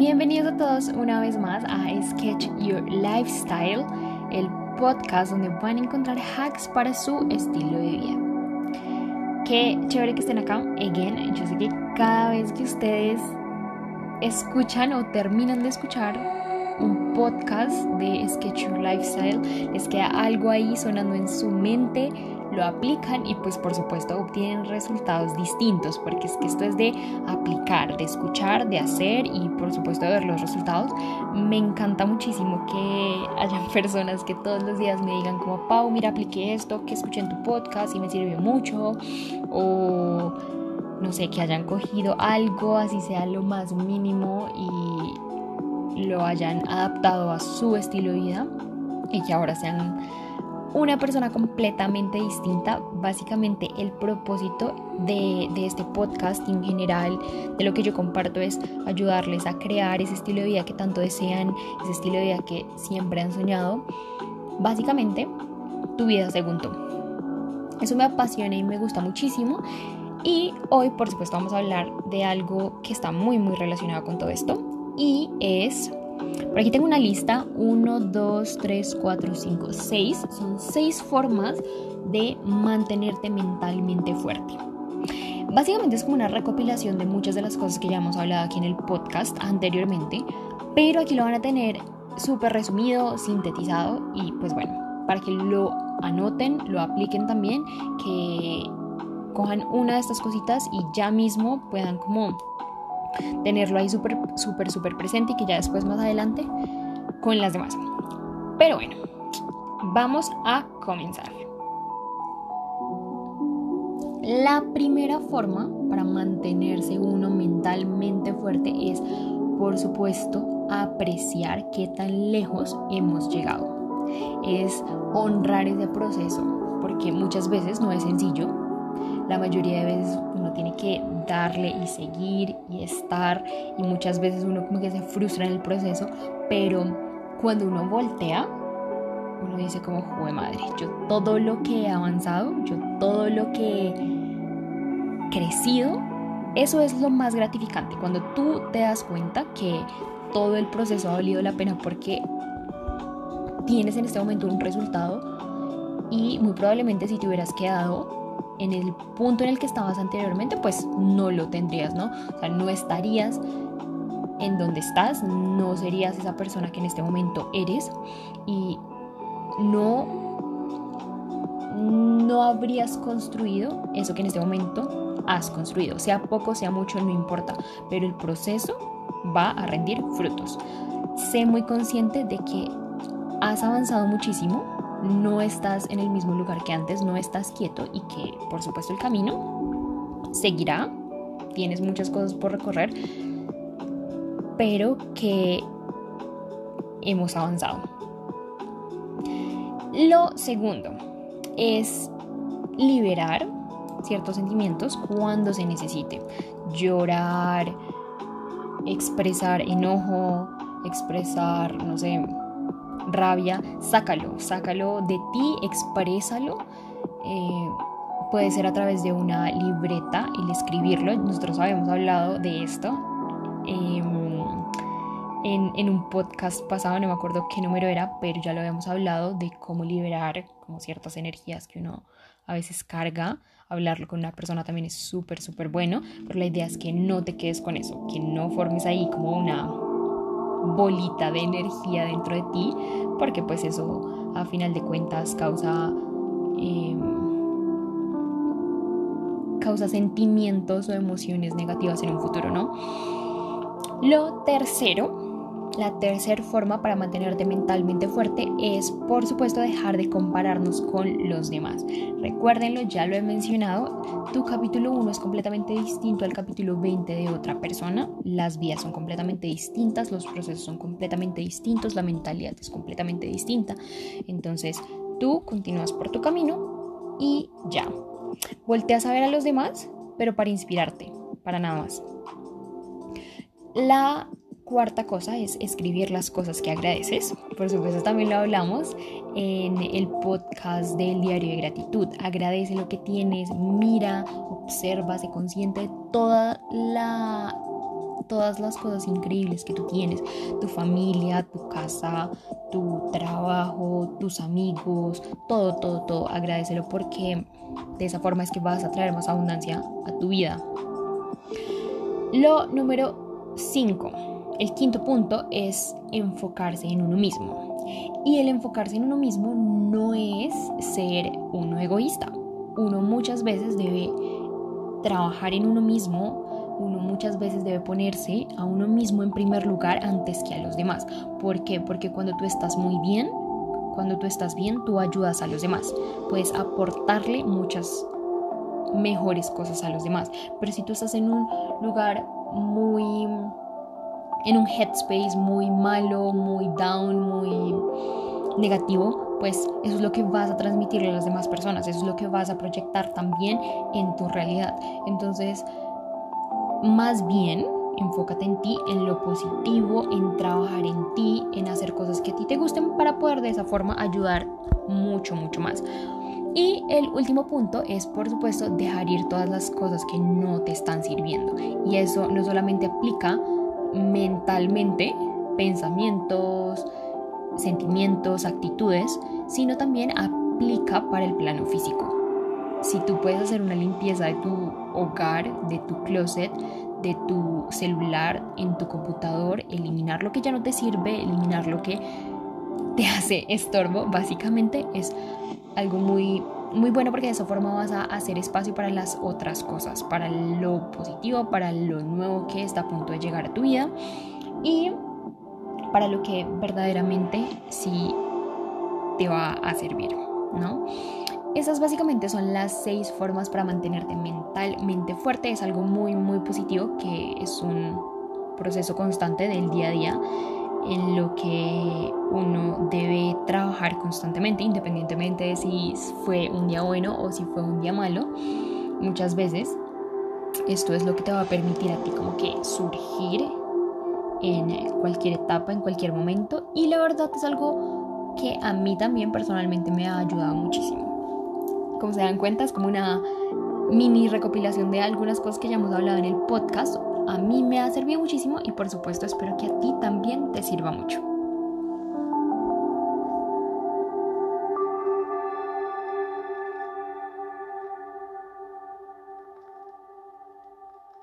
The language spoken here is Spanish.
Bienvenidos a todos una vez más a Sketch Your Lifestyle, el podcast donde van a encontrar hacks para su estilo de vida. Qué chévere que estén acá. Again, yo sé que cada vez que ustedes escuchan o terminan de escuchar podcast de Sketch Your Lifestyle, les queda algo ahí sonando en su mente, lo aplican y pues por supuesto obtienen resultados distintos, porque es que esto es de aplicar, de escuchar, de hacer y por supuesto de ver los resultados. Me encanta muchísimo que hayan personas que todos los días me digan como, Pau, mira, apliqué esto, que escuché en tu podcast y me sirvió mucho, o no sé, que hayan cogido algo, así sea lo más mínimo y lo hayan adaptado a su estilo de vida y que ahora sean una persona completamente distinta. Básicamente el propósito de, este podcast en general, de lo que yo comparto es ayudarles a crear ese estilo de vida que tanto desean, ese estilo de vida que siempre han soñado. Básicamente, tu vida según tú. Eso me apasiona y me gusta muchísimo. Y hoy, por supuesto, vamos a hablar de algo que está muy, muy relacionado con todo esto. Y es por aquí tengo una lista, 1, 2, 3, 4, 5, 6. Son 6 formas de mantenerte mentalmente fuerte. Básicamente es como una recopilación de muchas de las cosas que ya hemos hablado aquí en el podcast anteriormente, pero aquí lo van a tener súper resumido, sintetizado y pues bueno, para que lo anoten, lo apliquen también, que cojan una de estas cositas y ya mismo puedan como tenerlo ahí súper, súper, súper presente y que ya después más adelante con las demás. Pero bueno, vamos a comenzar. La primera forma para mantenerse uno mentalmente fuerte es, por supuesto, apreciar qué tan lejos hemos llegado. Es honrar ese proceso, porque muchas veces no es sencillo. La mayoría de veces tiene que darle y seguir y estar. Y muchas veces uno como que se frustra en el proceso, pero cuando uno voltea, uno dice como, joder madre, yo todo lo que he avanzado, yo todo lo que he crecido, eso es lo más gratificante, cuando tú te das cuenta que todo el proceso ha valido la pena porque tienes en este momento un resultado y muy probablemente si te hubieras quedado en el punto en el que estabas anteriormente, pues no lo tendrías, ¿no? O sea, no estarías en donde estás, no serías esa persona que en este momento eres y no no habrías construido eso que en este momento has construido, sea poco, sea mucho, no importa, pero el proceso va a rendir frutos. Sé muy consciente de que has avanzado muchísimo, no estás en el mismo lugar que antes, no estás quieto y que por supuesto el camino seguirá, tienes muchas cosas por recorrer, pero que hemos avanzado. Lo segundo es liberar ciertos sentimientos cuando se necesite. Llorar, expresar enojo, expresar, no sé, rabia, sácalo, sácalo de ti, exprésalo. Eh, puede ser a través de una libreta, el escribirlo. Nosotros habíamos hablado de esto em, en, en, un podcast pasado, no me acuerdo qué número era, pero ya lo habíamos hablado de cómo liberar como ciertas energías que uno a veces carga. Hablarlo con una persona también es súper, súper bueno, pero la idea es que no te quedes con eso, que no formes ahí como una bolita de energía dentro de ti, porque pues eso a final de cuentas causa, em, causa sentimientos o emociones negativas en un futuro, ¿no? Lo tercero la tercera forma para mantenerte mentalmente fuerte es, por supuesto, dejar de compararnos con los demás. Recuérdenlo, ya lo he mencionado, tu capítulo 1 es completamente distinto al capítulo 20 de otra persona. Las vías son completamente distintas, los procesos son completamente distintos, la mentalidad es completamente distinta. Entonces, tú continúas por tu camino y ya. Volteas a ver a los demás, pero para inspirarte, para nada más. La cuarta cosa es escribir las cosas que agradeces. Por supuesto, también lo hablamos en el podcast del diario de gratitud. Agradece lo que tienes, mira, observa, se consciente de toda la todas las cosas increíbles que tú tienes, tu familia, tu casa, tu trabajo, tus amigos, todo, todo, todo, agradecelo porque de esa forma es que vas a traer más abundancia a tu vida. Lo número 5, el quinto punto es enfocarse en uno mismo. Y el enfocarse en uno mismo no es ser uno egoísta. Uno muchas veces debe trabajar en uno mismo, uno muchas veces debe ponerse a uno mismo en primer lugar antes que a los demás. ¿Por qué? Porque cuando tú estás muy bien, cuando tú estás bien, tú ayudas a los demás. Puedes aportarle muchas mejores cosas a los demás. Pero si tú estás en un lugar muy en un headspace muy malo, muy down, muy negativo, pues eso es lo que vas a transmitirle a las demás personas, eso es lo que vas a proyectar también en tu realidad. Entonces, más bien, enfócate en ti, en lo positivo, en trabajar en ti, en hacer cosas que a ti te gusten para poder de esa forma ayudar mucho, mucho más. Y el último punto es, por supuesto, dejar ir todas las cosas que no te están sirviendo. Y eso no solamente aplica mentalmente, pensamientos, sentimientos, actitudes, sino también aplica para el plano físico. Si tú puedes hacer una limpieza de tu hogar, de tu closet, de tu celular, en tu computador, eliminar lo que ya no te sirve, eliminar lo que te hace estorbo, básicamente es algo muy muy bueno porque de esa forma vas a hacer espacio para las otras cosas, para lo positivo, para lo nuevo que está a punto de llegar a tu vida y para lo que verdaderamente sí te va a servir, ¿no? Esas básicamente son las seis formas para mantenerte mentalmente fuerte. Es algo muy, muy positivo que es un proceso constante del día a día en lo que uno debe trabajar constantemente, independientemente de si fue un día bueno o si fue un día malo. Muchas veces esto es lo que te va a permitir a ti como que surgir en cualquier etapa, en cualquier momento. Y la verdad es algo que a mí también personalmente me ha ayudado muchísimo. Como se dan cuenta, es como una mini recopilación de algunas cosas que ya hemos hablado en el podcast a mí me ha servido muchísimo y por supuesto espero que a ti también te sirva mucho.